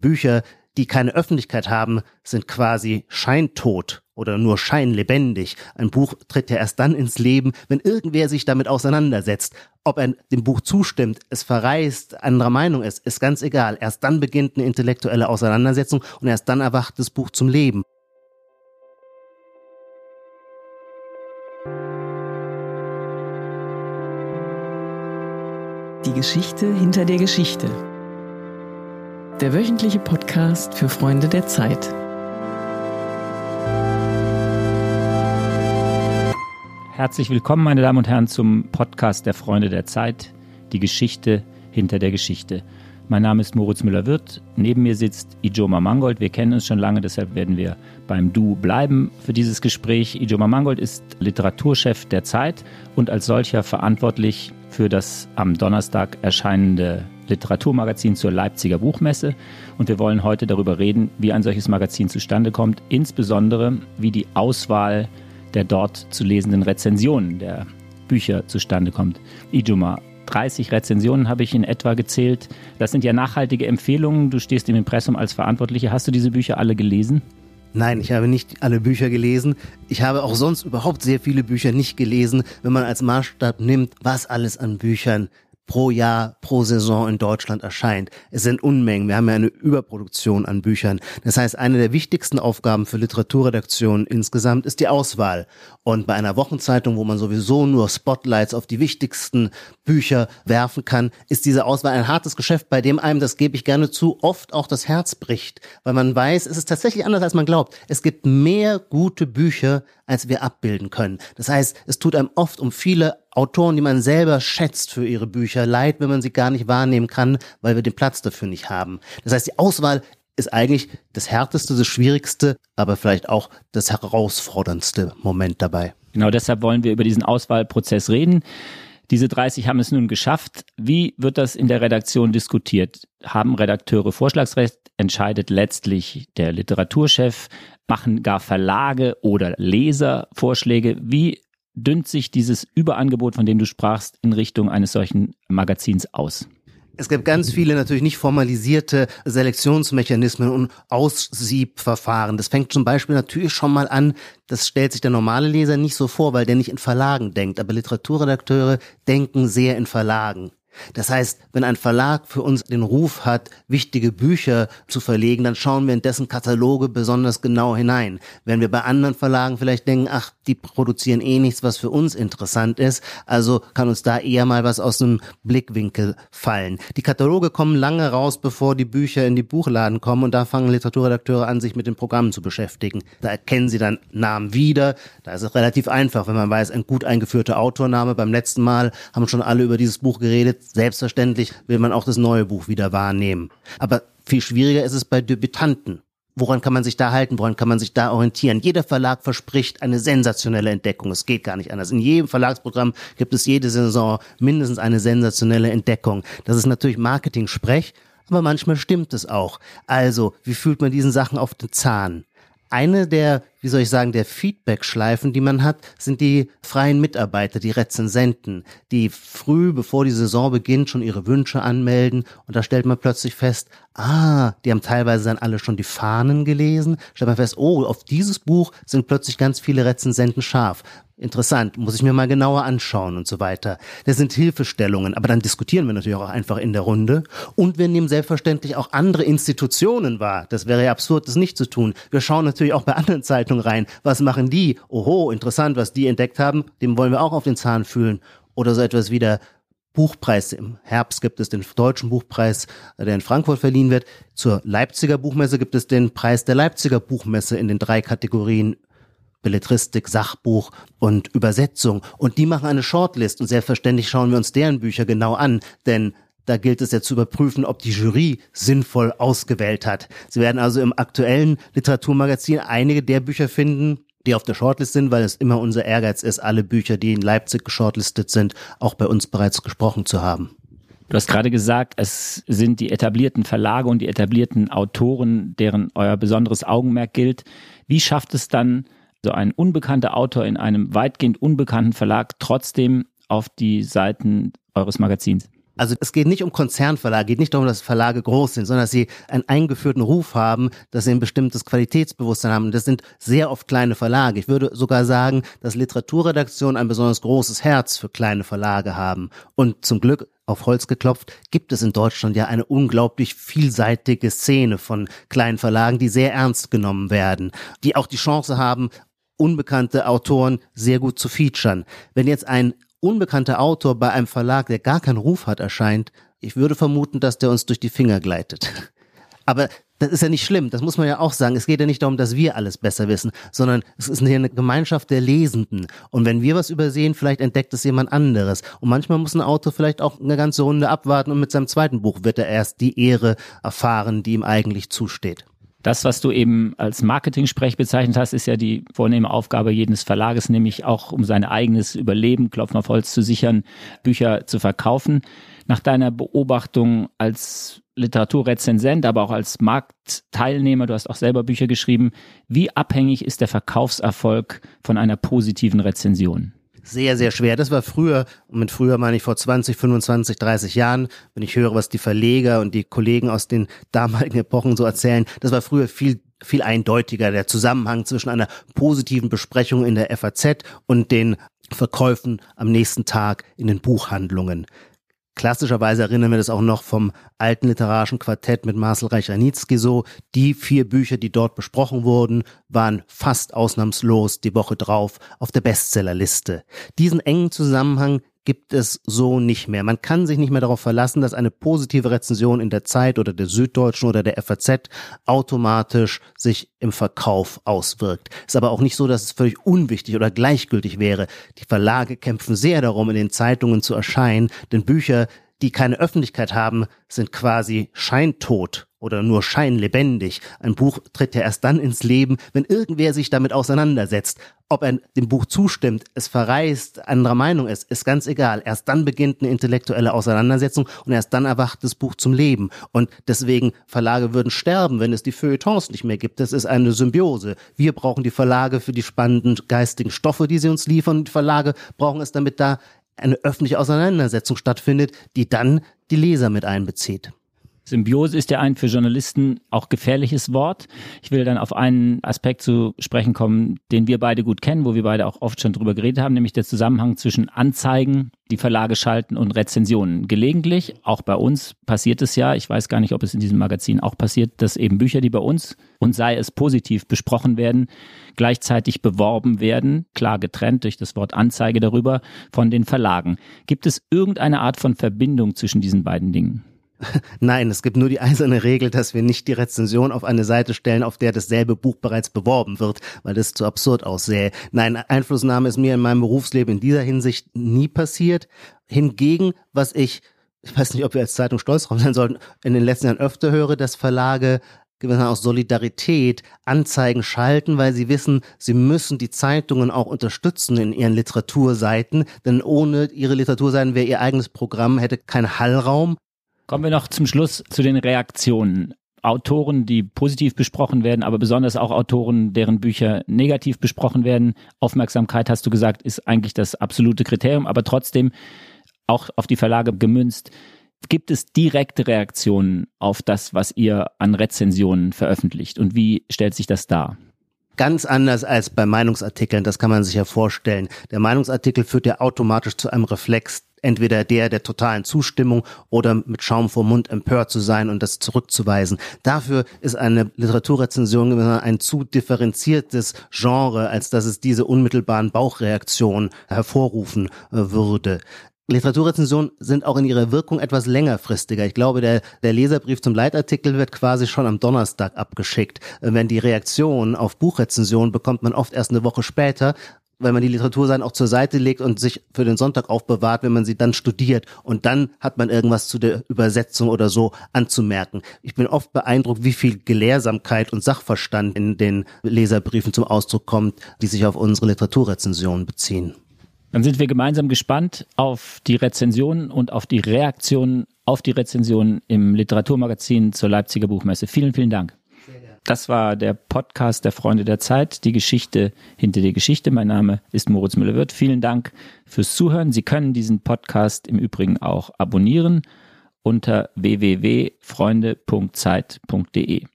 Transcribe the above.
Bücher, die keine Öffentlichkeit haben, sind quasi scheintot oder nur scheinlebendig. Ein Buch tritt ja erst dann ins Leben, wenn irgendwer sich damit auseinandersetzt. Ob er dem Buch zustimmt, es verreist, anderer Meinung ist, ist ganz egal. Erst dann beginnt eine intellektuelle Auseinandersetzung und erst dann erwacht das Buch zum Leben. Die Geschichte hinter der Geschichte der wöchentliche Podcast für Freunde der Zeit. Herzlich willkommen, meine Damen und Herren, zum Podcast der Freunde der Zeit, die Geschichte hinter der Geschichte. Mein Name ist Moritz Müller-Wirth. Neben mir sitzt Ijoma Mangold. Wir kennen uns schon lange, deshalb werden wir beim Du bleiben für dieses Gespräch. Ijoma Mangold ist Literaturchef der Zeit und als solcher verantwortlich für das am Donnerstag erscheinende Literaturmagazin zur Leipziger Buchmesse. Und wir wollen heute darüber reden, wie ein solches Magazin zustande kommt, insbesondere wie die Auswahl der dort zu lesenden Rezensionen der Bücher zustande kommt. Ijuma, 30 Rezensionen habe ich in etwa gezählt. Das sind ja nachhaltige Empfehlungen. Du stehst im Impressum als Verantwortliche. Hast du diese Bücher alle gelesen? Nein, ich habe nicht alle Bücher gelesen. Ich habe auch sonst überhaupt sehr viele Bücher nicht gelesen, wenn man als Maßstab nimmt, was alles an Büchern pro Jahr, pro Saison in Deutschland erscheint. Es sind Unmengen. Wir haben ja eine Überproduktion an Büchern. Das heißt, eine der wichtigsten Aufgaben für Literaturredaktionen insgesamt ist die Auswahl. Und bei einer Wochenzeitung, wo man sowieso nur Spotlights auf die wichtigsten Bücher werfen kann, ist diese Auswahl ein hartes Geschäft, bei dem einem, das gebe ich gerne zu, oft auch das Herz bricht. Weil man weiß, es ist tatsächlich anders, als man glaubt. Es gibt mehr gute Bücher, als wir abbilden können. Das heißt, es tut einem oft um viele Autoren, die man selber schätzt für ihre Bücher, leid, wenn man sie gar nicht wahrnehmen kann, weil wir den Platz dafür nicht haben. Das heißt, die Auswahl ist eigentlich das härteste, das schwierigste, aber vielleicht auch das herausforderndste Moment dabei. Genau deshalb wollen wir über diesen Auswahlprozess reden. Diese 30 haben es nun geschafft. Wie wird das in der Redaktion diskutiert? Haben Redakteure Vorschlagsrecht? Entscheidet letztlich der Literaturchef? Machen gar Verlage oder Leser Vorschläge? Wie dünnt sich dieses Überangebot, von dem du sprachst, in Richtung eines solchen Magazins aus? Es gibt ganz viele natürlich nicht formalisierte Selektionsmechanismen und Aussiebverfahren. Das fängt zum Beispiel natürlich schon mal an, das stellt sich der normale Leser nicht so vor, weil der nicht in Verlagen denkt. Aber Literaturredakteure denken sehr in Verlagen. Das heißt, wenn ein Verlag für uns den Ruf hat, wichtige Bücher zu verlegen, dann schauen wir in dessen Kataloge besonders genau hinein. Wenn wir bei anderen Verlagen vielleicht denken, ach, die produzieren eh nichts, was für uns interessant ist, also kann uns da eher mal was aus dem Blickwinkel fallen. Die Kataloge kommen lange raus, bevor die Bücher in die Buchladen kommen und da fangen Literaturredakteure an, sich mit den Programmen zu beschäftigen. Da erkennen sie dann Namen wieder. Da ist es relativ einfach, wenn man weiß, ein gut eingeführter Autorname. Beim letzten Mal haben schon alle über dieses Buch geredet Selbstverständlich will man auch das neue Buch wieder wahrnehmen. Aber viel schwieriger ist es bei Debütanten. Woran kann man sich da halten? Woran kann man sich da orientieren? Jeder Verlag verspricht eine sensationelle Entdeckung. Es geht gar nicht anders. In jedem Verlagsprogramm gibt es jede Saison mindestens eine sensationelle Entdeckung. Das ist natürlich Marketing-Sprech, aber manchmal stimmt es auch. Also, wie fühlt man diesen Sachen auf den Zahn? Eine der, wie soll ich sagen, der Feedback-Schleifen, die man hat, sind die freien Mitarbeiter, die Rezensenten, die früh, bevor die Saison beginnt, schon ihre Wünsche anmelden und da stellt man plötzlich fest, ah, die haben teilweise dann alle schon die Fahnen gelesen, stellt man fest, oh, auf dieses Buch sind plötzlich ganz viele Rezensenten scharf interessant, muss ich mir mal genauer anschauen und so weiter. Das sind Hilfestellungen, aber dann diskutieren wir natürlich auch einfach in der Runde und wir nehmen selbstverständlich auch andere Institutionen wahr. Das wäre ja absurd, das nicht zu tun. Wir schauen natürlich auch bei anderen Zeitungen rein. Was machen die? Oho, interessant, was die entdeckt haben. Dem wollen wir auch auf den Zahn fühlen. Oder so etwas wie der Buchpreis. Im Herbst gibt es den deutschen Buchpreis, der in Frankfurt verliehen wird. Zur Leipziger Buchmesse gibt es den Preis der Leipziger Buchmesse in den drei Kategorien Belletristik, Sachbuch und Übersetzung. Und die machen eine Shortlist und selbstverständlich schauen wir uns deren Bücher genau an, denn da gilt es ja zu überprüfen, ob die Jury sinnvoll ausgewählt hat. Sie werden also im aktuellen Literaturmagazin einige der Bücher finden, die auf der Shortlist sind, weil es immer unser Ehrgeiz ist, alle Bücher, die in Leipzig geshortlistet sind, auch bei uns bereits gesprochen zu haben. Du hast gerade gesagt, es sind die etablierten Verlage und die etablierten Autoren, deren euer besonderes Augenmerk gilt. Wie schafft es dann so ein unbekannter Autor in einem weitgehend unbekannten Verlag trotzdem auf die Seiten eures Magazins? Also es geht nicht um Konzernverlage, geht nicht darum, dass Verlage groß sind, sondern dass sie einen eingeführten Ruf haben, dass sie ein bestimmtes Qualitätsbewusstsein haben. Das sind sehr oft kleine Verlage. Ich würde sogar sagen, dass Literaturredaktionen ein besonders großes Herz für kleine Verlage haben. Und zum Glück auf Holz geklopft, gibt es in Deutschland ja eine unglaublich vielseitige Szene von kleinen Verlagen, die sehr ernst genommen werden, die auch die Chance haben, unbekannte Autoren sehr gut zu featuren. Wenn jetzt ein unbekannter Autor bei einem Verlag, der gar keinen Ruf hat, erscheint, ich würde vermuten, dass der uns durch die Finger gleitet. Aber das ist ja nicht schlimm, das muss man ja auch sagen. Es geht ja nicht darum, dass wir alles besser wissen, sondern es ist eine Gemeinschaft der Lesenden. Und wenn wir was übersehen, vielleicht entdeckt es jemand anderes. Und manchmal muss ein Autor vielleicht auch eine ganze Runde abwarten und mit seinem zweiten Buch wird er erst die Ehre erfahren, die ihm eigentlich zusteht. Das, was du eben als Marketing-Sprech bezeichnet hast, ist ja die vornehme Aufgabe jedes Verlages, nämlich auch um sein eigenes Überleben, Klopfen auf Holz zu sichern, Bücher zu verkaufen. Nach deiner Beobachtung als Literaturrezensent, aber auch als Marktteilnehmer, du hast auch selber Bücher geschrieben, wie abhängig ist der Verkaufserfolg von einer positiven Rezension? Sehr, sehr schwer. Das war früher, und mit früher meine ich vor 20, 25, 30 Jahren, wenn ich höre, was die Verleger und die Kollegen aus den damaligen Epochen so erzählen, das war früher viel viel eindeutiger, der Zusammenhang zwischen einer positiven Besprechung in der FAZ und den Verkäufen am nächsten Tag in den Buchhandlungen. Klassischerweise erinnern wir das auch noch vom alten literarischen Quartett mit Marcel Reich-Ranitzky so. Die vier Bücher, die dort besprochen wurden, waren fast ausnahmslos die Woche drauf auf der Bestsellerliste. Diesen engen Zusammenhang gibt es so nicht mehr. Man kann sich nicht mehr darauf verlassen, dass eine positive Rezension in der Zeit oder der Süddeutschen oder der FAZ automatisch sich im Verkauf auswirkt. Ist aber auch nicht so, dass es völlig unwichtig oder gleichgültig wäre. Die Verlage kämpfen sehr darum, in den Zeitungen zu erscheinen, denn Bücher, die keine Öffentlichkeit haben, sind quasi scheintot oder nur scheinlebendig. Ein Buch tritt ja erst dann ins Leben, wenn irgendwer sich damit auseinandersetzt. Ob er dem Buch zustimmt, es verreist, anderer Meinung ist, ist ganz egal. Erst dann beginnt eine intellektuelle Auseinandersetzung und erst dann erwacht das Buch zum Leben. Und deswegen Verlage würden sterben, wenn es die Feuilletons nicht mehr gibt. Das ist eine Symbiose. Wir brauchen die Verlage für die spannenden geistigen Stoffe, die sie uns liefern. Die Verlage brauchen es, damit da eine öffentliche Auseinandersetzung stattfindet, die dann die Leser mit einbezieht. Symbiose ist ja ein für Journalisten auch gefährliches Wort. Ich will dann auf einen Aspekt zu sprechen kommen, den wir beide gut kennen, wo wir beide auch oft schon drüber geredet haben, nämlich der Zusammenhang zwischen Anzeigen, die Verlage schalten und Rezensionen. Gelegentlich, auch bei uns passiert es ja, ich weiß gar nicht, ob es in diesem Magazin auch passiert, dass eben Bücher, die bei uns und sei es positiv besprochen werden, gleichzeitig beworben werden, klar getrennt durch das Wort Anzeige darüber, von den Verlagen. Gibt es irgendeine Art von Verbindung zwischen diesen beiden Dingen? Nein, es gibt nur die eiserne Regel, dass wir nicht die Rezension auf eine Seite stellen, auf der dasselbe Buch bereits beworben wird, weil das zu absurd aussähe. Nein, Einflussnahme ist mir in meinem Berufsleben in dieser Hinsicht nie passiert. Hingegen, was ich, ich weiß nicht, ob wir als Zeitung stolz drauf sein sollten, in den letzten Jahren öfter höre, dass Verlage gewissermaßen aus Solidarität Anzeigen schalten, weil sie wissen, sie müssen die Zeitungen auch unterstützen in ihren Literaturseiten, denn ohne ihre Literaturseiten wäre ihr eigenes Programm, hätte keinen Hallraum. Kommen wir noch zum Schluss zu den Reaktionen. Autoren, die positiv besprochen werden, aber besonders auch Autoren, deren Bücher negativ besprochen werden. Aufmerksamkeit, hast du gesagt, ist eigentlich das absolute Kriterium, aber trotzdem auch auf die Verlage gemünzt. Gibt es direkte Reaktionen auf das, was ihr an Rezensionen veröffentlicht? Und wie stellt sich das dar? Ganz anders als bei Meinungsartikeln, das kann man sich ja vorstellen. Der Meinungsartikel führt ja automatisch zu einem Reflex entweder der der totalen Zustimmung oder mit Schaum vor Mund empört zu sein und das zurückzuweisen. Dafür ist eine Literaturrezension ein zu differenziertes Genre, als dass es diese unmittelbaren Bauchreaktionen hervorrufen äh, würde. Literaturrezensionen sind auch in ihrer Wirkung etwas längerfristiger. Ich glaube, der, der Leserbrief zum Leitartikel wird quasi schon am Donnerstag abgeschickt. Wenn die Reaktion auf Buchrezensionen bekommt man oft erst eine Woche später, weil man die Literaturseiten auch zur Seite legt und sich für den Sonntag aufbewahrt, wenn man sie dann studiert. Und dann hat man irgendwas zu der Übersetzung oder so anzumerken. Ich bin oft beeindruckt, wie viel Gelehrsamkeit und Sachverstand in den Leserbriefen zum Ausdruck kommt, die sich auf unsere Literaturrezensionen beziehen. Dann sind wir gemeinsam gespannt auf die Rezensionen und auf die Reaktionen auf die Rezensionen im Literaturmagazin zur Leipziger Buchmesse. Vielen, vielen Dank. Das war der Podcast der Freunde der Zeit, die Geschichte hinter der Geschichte. Mein Name ist Moritz Müller-Wirth. Vielen Dank fürs Zuhören. Sie können diesen Podcast im Übrigen auch abonnieren unter www.freunde.zeit.de.